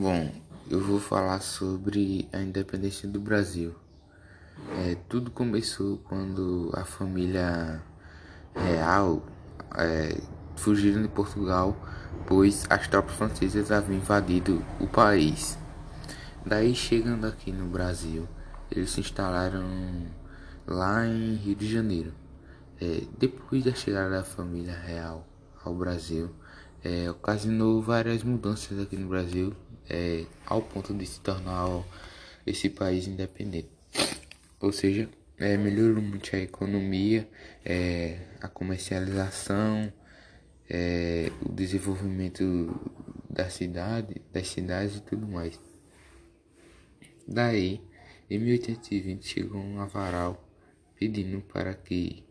Bom, eu vou falar sobre a independência do Brasil. É, tudo começou quando a família real é, fugiram de Portugal, pois as tropas francesas haviam invadido o país. Daí, chegando aqui no Brasil, eles se instalaram lá em Rio de Janeiro. É, depois da chegada da família real ao Brasil, é, ocasionou várias mudanças aqui no Brasil, é, ao ponto de se tornar esse país independente. Ou seja, é, melhorou muito a economia, é, a comercialização, é, o desenvolvimento da cidade, das cidades e tudo mais. Daí, em 1820 chegou um avaral pedindo para que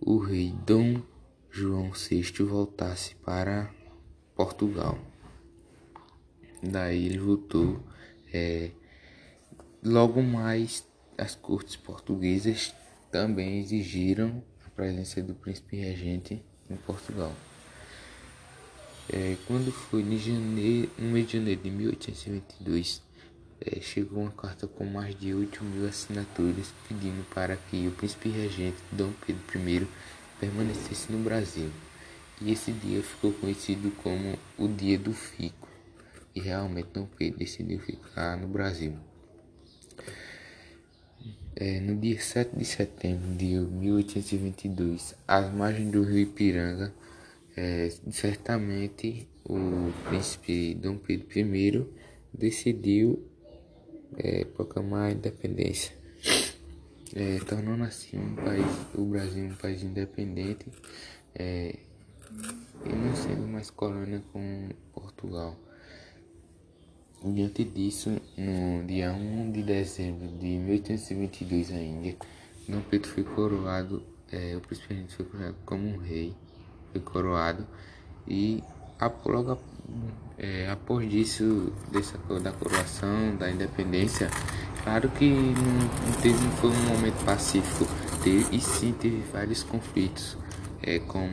o rei Dom João VI voltasse para Portugal. Daí ele voltou. É, logo mais, as cortes portuguesas também exigiram a presença do príncipe regente em Portugal. É, quando foi em janeiro, no mês de janeiro de 1822, é, chegou uma carta com mais de 8 mil assinaturas pedindo para que o príncipe regente Dom Pedro I permanecesse no Brasil. E esse dia ficou conhecido como o Dia do Fico. E realmente Dom Pedro decidiu ficar no Brasil. É, no dia 7 de setembro de 1822, às margens do rio Ipiranga, é, certamente o príncipe Dom Pedro I decidiu é, proclamar a independência é, tornando assim um país, o Brasil um país independente é, e não sendo mais colônia com Portugal. Diante disso, no dia 1 de dezembro de 1822 ainda, Dom Pedro foi coroado, é, o príncipe foi coroado como um rei, foi coroado e logo é, após disso, dessa, da coroação, da independência, Claro que não, não, teve, não foi um momento pacífico, teve, e sim teve vários conflitos, é, como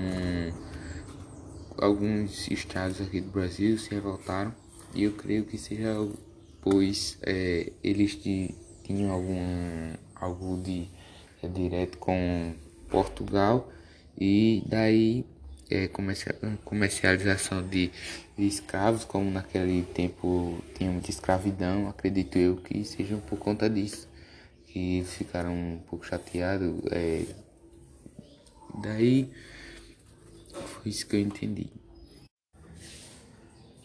alguns estados aqui do Brasil se revoltaram, e eu creio que seja pois é, eles tinham algum, algo de é, direto com Portugal, e daí é, comercialização de, de, escravos, como naquele tempo tinha muita escravidão, acredito eu que seja por conta disso, que eles ficaram um pouco chateados. É, daí foi isso que eu entendi.